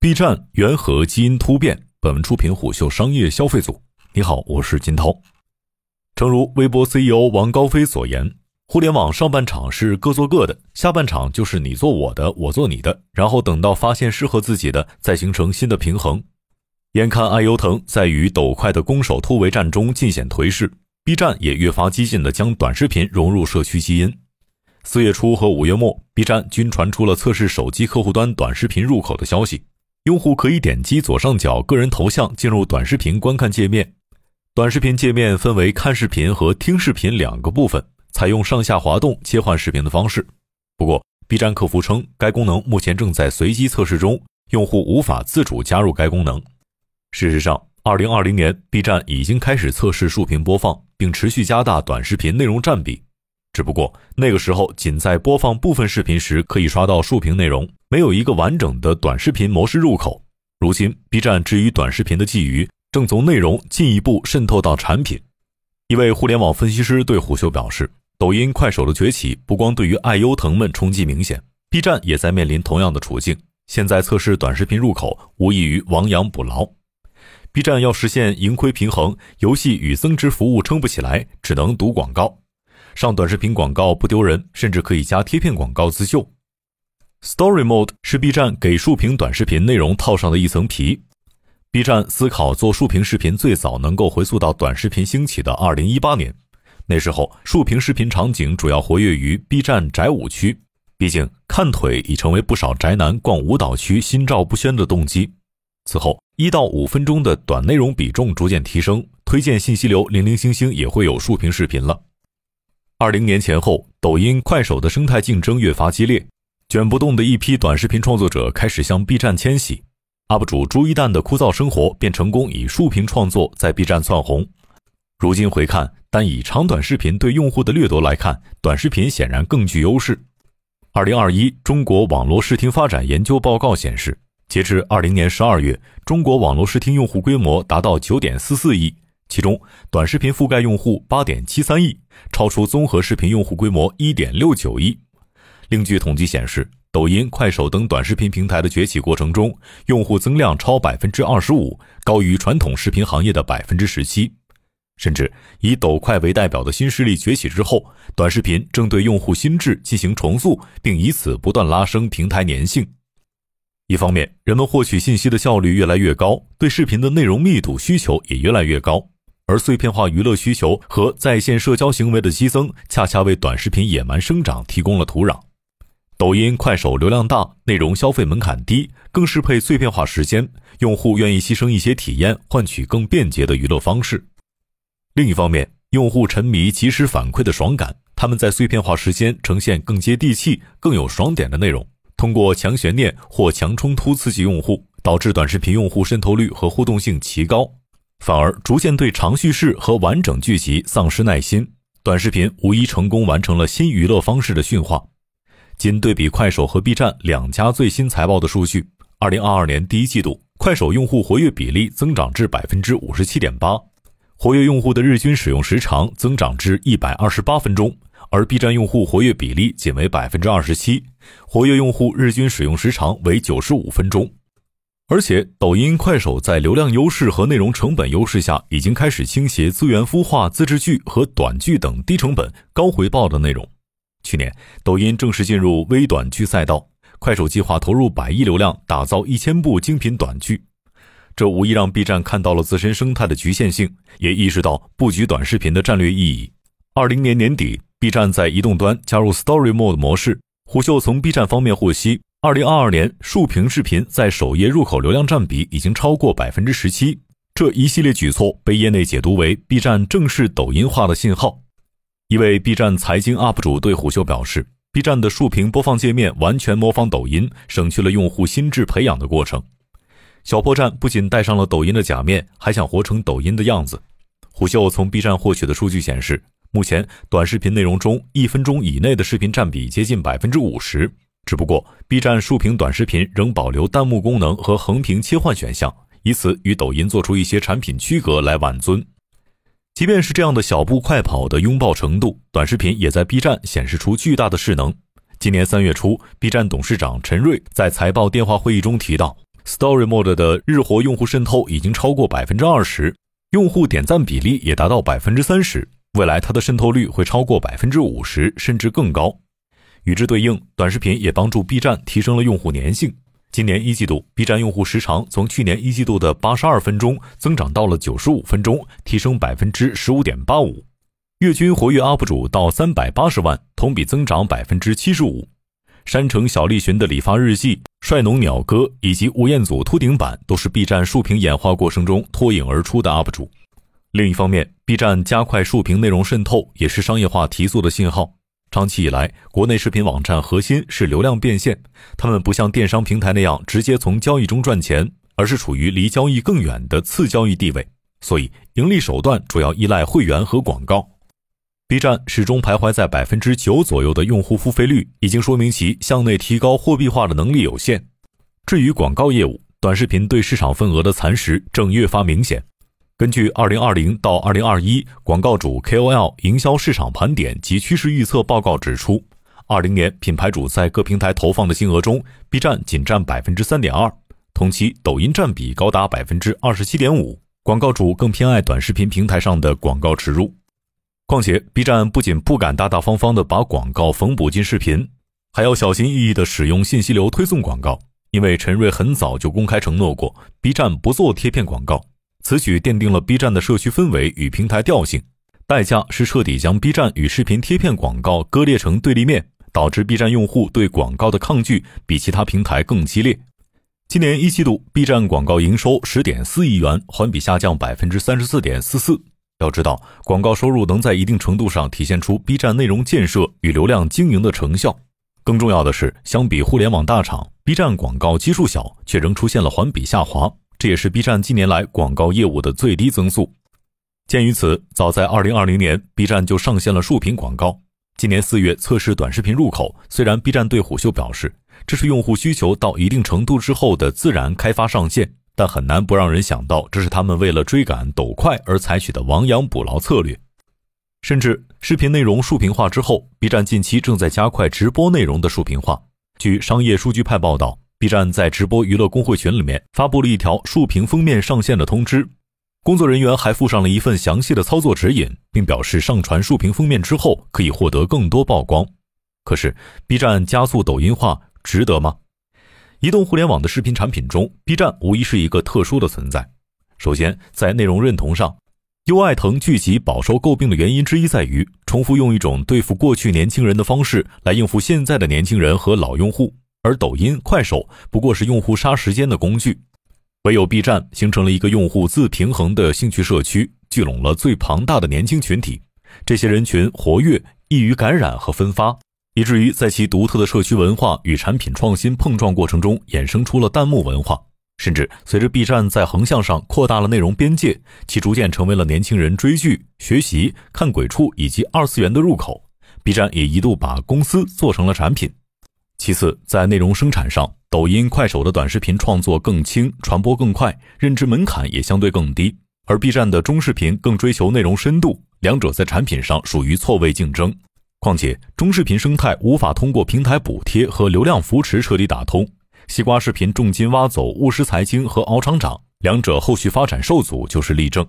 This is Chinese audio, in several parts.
B 站缘何基因突变？本文出品虎嗅商业消费组。你好，我是金涛。诚如微博 CEO 王高飞所言，互联网上半场是各做各的，下半场就是你做我的，我做你的，然后等到发现适合自己的，再形成新的平衡。眼看爱优腾在与抖快的攻守突围战中尽显颓势，B 站也越发激进地将短视频融入社区基因。四月初和五月末，B 站均传出了测试手机客户端短视频入口的消息。用户可以点击左上角个人头像进入短视频观看界面。短视频界面分为看视频和听视频两个部分，采用上下滑动切换视频的方式。不过，B 站客服称该功能目前正在随机测试中，用户无法自主加入该功能。事实上，2020年 B 站已经开始测试竖屏播放，并持续加大短视频内容占比。只不过那个时候，仅在播放部分视频时可以刷到竖屏内容，没有一个完整的短视频模式入口。如今，B 站至于短视频的觊觎正从内容进一步渗透到产品。一位互联网分析师对虎嗅表示：“抖音、快手的崛起不光对于爱优腾们冲击明显，B 站也在面临同样的处境。现在测试短视频入口，无异于亡羊补牢。B 站要实现盈亏平衡，游戏与增值服务撑不起来，只能赌广告。”上短视频广告不丢人，甚至可以加贴片广告自救。Story Mode 是 B 站给竖屏短视频内容套上的一层皮。B 站思考做竖屏视频，最早能够回溯到短视频兴起的2018年，那时候竖屏视频场景主要活跃于 B 站宅舞区，毕竟看腿已成为不少宅男逛舞蹈区心照不宣的动机。此后，一到五分钟的短内容比重逐渐提升，推荐信息流零零星星也会有竖屏视频了。二零年前后，抖音、快手的生态竞争越发激烈，卷不动的一批短视频创作者开始向 B 站迁徙。UP 主朱一蛋的枯燥生活便成功以竖屏创作在 B 站窜红。如今回看，单以长短视频对用户的掠夺来看，短视频显然更具优势。二零二一中国网络视听发展研究报告显示，截至二零年十二月，中国网络视听用户规模达到九点四四亿。其中，短视频覆盖用户八点七三亿，超出综合视频用户规模一点六九亿。另据统计显示，抖音、快手等短视频平台的崛起过程中，用户增量超百分之二十五，高于传统视频行业的百分之十七。甚至以抖快为代表的新势力崛起之后，短视频正对用户心智进行重塑，并以此不断拉升平台粘性。一方面，人们获取信息的效率越来越高，对视频的内容密度需求也越来越高。而碎片化娱乐需求和在线社交行为的激增，恰恰为短视频野蛮生长提供了土壤。抖音、快手流量大，内容消费门槛低，更适配碎片化时间，用户愿意牺牲一些体验，换取更便捷的娱乐方式。另一方面，用户沉迷及时反馈的爽感，他们在碎片化时间呈现更接地气、更有爽点的内容，通过强悬念或强冲突刺激用户，导致短视频用户渗透率和互动性奇高。反而逐渐对长叙事和完整剧集丧失耐心，短视频无疑成功完成了新娱乐方式的驯化。仅对比快手和 B 站两家最新财报的数据，二零二二年第一季度，快手用户活跃比例增长至百分之五十七点八，活跃用户的日均使用时长增长至一百二十八分钟，而 B 站用户活跃比例仅为百分之二十七，活跃用户日均使用时长为九十五分钟。而且，抖音、快手在流量优势和内容成本优势下，已经开始倾斜资源孵化自制剧和短剧等低成本、高回报的内容。去年，抖音正式进入微短剧赛道，快手计划投入百亿流量打造一千部精品短剧。这无疑让 B 站看到了自身生态的局限性，也意识到布局短视频的战略意义。二零年年底，B 站在移动端加入 Story Mode 模式。虎嗅从 B 站方面获悉。二零二二年，竖屏视频在首页入口流量占比已经超过百分之十七。这一系列举措被业内解读为 B 站正式抖音化的信号。一位 B 站财经 UP 主对虎嗅表示：“B 站的竖屏播放界面完全模仿抖音，省去了用户心智培养的过程。”小破站不仅戴上了抖音的假面，还想活成抖音的样子。虎嗅从 B 站获取的数据显示，目前短视频内容中一分钟以内的视频占比接近百分之五十。只不过，B 站竖屏短视频仍保留弹幕功能和横屏切换选项，以此与抖音做出一些产品区隔来挽尊。即便是这样的小步快跑的拥抱程度，短视频也在 B 站显示出巨大的势能。今年三月初，B 站董事长陈瑞在财报电话会议中提到 Story Mode 的日活用户渗透已经超过百分之二十，用户点赞比例也达到百分之三十。未来它的渗透率会超过百分之五十，甚至更高。与之对应，短视频也帮助 B 站提升了用户粘性。今年一季度，B 站用户时长从去年一季度的八十二分钟增长到了九十五分钟，提升百分之十五点八五。月均活跃 UP 主到三百八十万，同比增长百分之七十五。山城小栗旬的理发日记、帅农鸟哥以及吴彦祖秃顶版都是 B 站竖屏演化过程中脱颖而出的 UP 主。另一方面，B 站加快竖屏内容渗透也是商业化提速的信号。长期以来，国内视频网站核心是流量变现，他们不像电商平台那样直接从交易中赚钱，而是处于离交易更远的次交易地位，所以盈利手段主要依赖会员和广告。B 站始终徘徊在百分之九左右的用户付费率，已经说明其向内提高货币化的能力有限。至于广告业务，短视频对市场份额的蚕食正越发明显。根据二零二零到二零二一广告主 KOL 营销市场盘点及趋势预测报告指出，二零年品牌主在各平台投放的金额中，B 站仅占百分之三点二，同期抖音占比高达百分之二十七点五。广告主更偏爱短视频平台上的广告植入。况且，B 站不仅不敢大大方方的把广告缝补进视频，还要小心翼翼地使用信息流推送广告。因为陈瑞很早就公开承诺过，B 站不做贴片广告。此举奠定了 B 站的社区氛围与平台调性，代价是彻底将 B 站与视频贴片广告割裂成对立面，导致 B 站用户对广告的抗拒比其他平台更激烈。今年一季度，B 站广告营收十点四亿元，环比下降百分之三十四点四四。要知道，广告收入能在一定程度上体现出 B 站内容建设与流量经营的成效。更重要的是，相比互联网大厂，B 站广告基数小，却仍出现了环比下滑，这也是 B 站近年来广告业务的最低增速。鉴于此，早在2020年，B 站就上线了竖屏广告。今年四月测试短视频入口，虽然 B 站对虎嗅表示，这是用户需求到一定程度之后的自然开发上线。但很难不让人想到，这是他们为了追赶抖快而采取的亡羊补牢策略。甚至视频内容竖屏化之后，B 站近期正在加快直播内容的竖屏化。据商业数据派报道，B 站在直播娱乐公会群里面发布了一条竖屏封面上线的通知，工作人员还附上了一份详细的操作指引，并表示上传竖屏封面之后可以获得更多曝光。可是，B 站加速抖音化值得吗？移动互联网的视频产品中，B 站无疑是一个特殊的存在。首先，在内容认同上，优爱腾聚集饱受诟病的原因之一在于重复用一种对付过去年轻人的方式来应付现在的年轻人和老用户，而抖音、快手不过是用户杀时间的工具。唯有 B 站形成了一个用户自平衡的兴趣社区，聚拢了最庞大的年轻群体。这些人群活跃，易于感染和分发。以至于在其独特的社区文化与产品创新碰撞过程中，衍生出了弹幕文化。甚至随着 B 站在横向上扩大了内容边界，其逐渐成为了年轻人追剧、学习、看鬼畜以及二次元的入口。B 站也一度把公司做成了产品。其次，在内容生产上，抖音、快手的短视频创作更轻、传播更快，认知门槛也相对更低，而 B 站的中视频更追求内容深度，两者在产品上属于错位竞争。况且，中视频生态无法通过平台补贴和流量扶持彻底打通。西瓜视频重金挖走务实财经和敖厂长，两者后续发展受阻就是例证。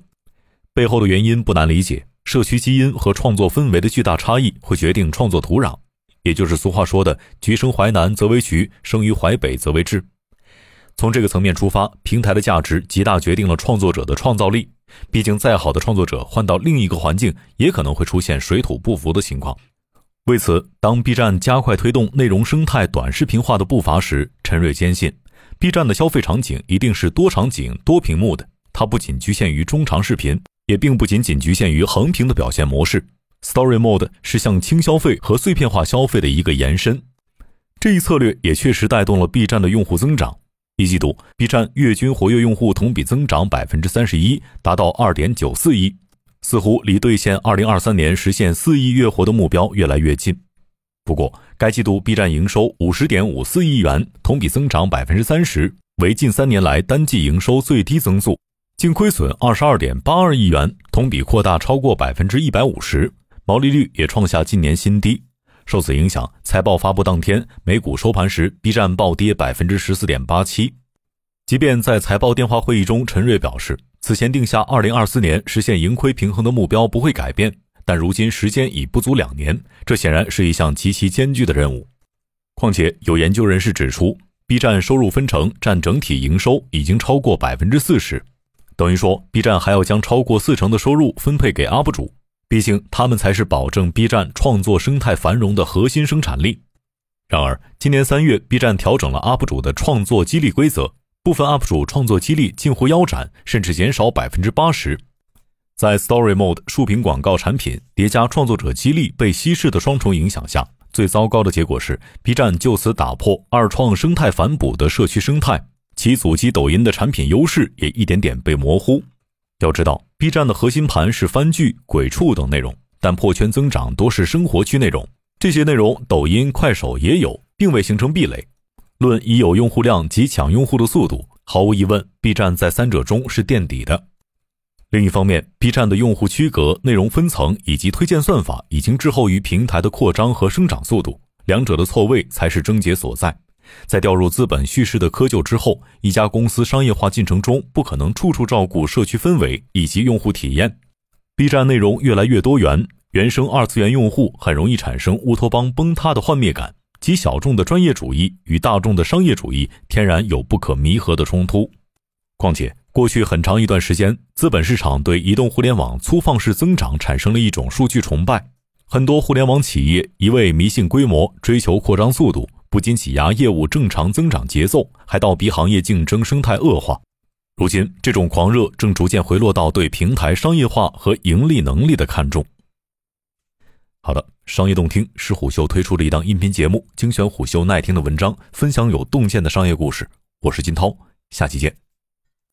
背后的原因不难理解：社区基因和创作氛围的巨大差异会决定创作土壤，也就是俗话说的“橘生淮南则为橘，生于淮北则为枳”。从这个层面出发，平台的价值极大决定了创作者的创造力。毕竟，再好的创作者换到另一个环境，也可能会出现水土不服的情况。为此，当 B 站加快推动内容生态短视频化的步伐时，陈瑞坚信，B 站的消费场景一定是多场景、多屏幕的。它不仅局限于中长视频，也并不仅仅局限于横屏的表现模式。Story Mode 是向轻消费和碎片化消费的一个延伸。这一策略也确实带动了 B 站的用户增长。一季度，B 站月均活跃用户同比增长百分之三十一，达到二点九四亿。似乎离兑现二零二三年实现四亿月活的目标越来越近。不过，该季度 B 站营收五十点五四亿元，同比增长百分之三十，为近三年来单季营收最低增速；净亏损二十二点八二亿元，同比扩大超过百分之一百五十，毛利率也创下近年新低。受此影响，财报发布当天，美股收盘时，B 站暴跌百分之十四点八七。即便在财报电话会议中，陈瑞表示，此前定下二零二四年实现盈亏平衡的目标不会改变，但如今时间已不足两年，这显然是一项极其艰巨的任务。况且，有研究人士指出，B 站收入分成占整体营收已经超过百分之四十，等于说 B 站还要将超过四成的收入分配给 UP 主，毕竟他们才是保证 B 站创作生态繁荣的核心生产力。然而，今年三月，B 站调整了 UP 主的创作激励规则。部分 UP 主创作激励近乎腰斩，甚至减少百分之八十。在 Story Mode 竖屏广告产品叠加创作者激励被稀释的双重影响下，最糟糕的结果是 B 站就此打破二创生态反哺的社区生态，其阻击抖音的产品优势也一点点被模糊。要知道，B 站的核心盘是番剧、鬼畜等内容，但破圈增长多是生活区内容，这些内容抖音、快手也有，并未形成壁垒。论已有用户量及抢用户的速度，毫无疑问，B 站在三者中是垫底的。另一方面，B 站的用户区隔、内容分层以及推荐算法已经滞后于平台的扩张和生长速度，两者的错位才是症结所在。在掉入资本叙事的窠臼之后，一家公司商业化进程中不可能处处照顾社区氛围以及用户体验。B 站内容越来越多元，原生二次元用户很容易产生乌托邦崩塌的幻灭感。极小众的专业主义与大众的商业主义天然有不可弥合的冲突。况且，过去很长一段时间，资本市场对移动互联网粗放式增长产生了一种数据崇拜。很多互联网企业一味迷信规模，追求扩张速度，不仅挤压业务正常增长节奏，还倒逼行业竞争生态恶化。如今，这种狂热正逐渐回落到对平台商业化和盈利能力的看重。好的，商业洞听是虎嗅推出的一档音频节目，精选虎嗅耐听的文章，分享有洞见的商业故事。我是金涛，下期见。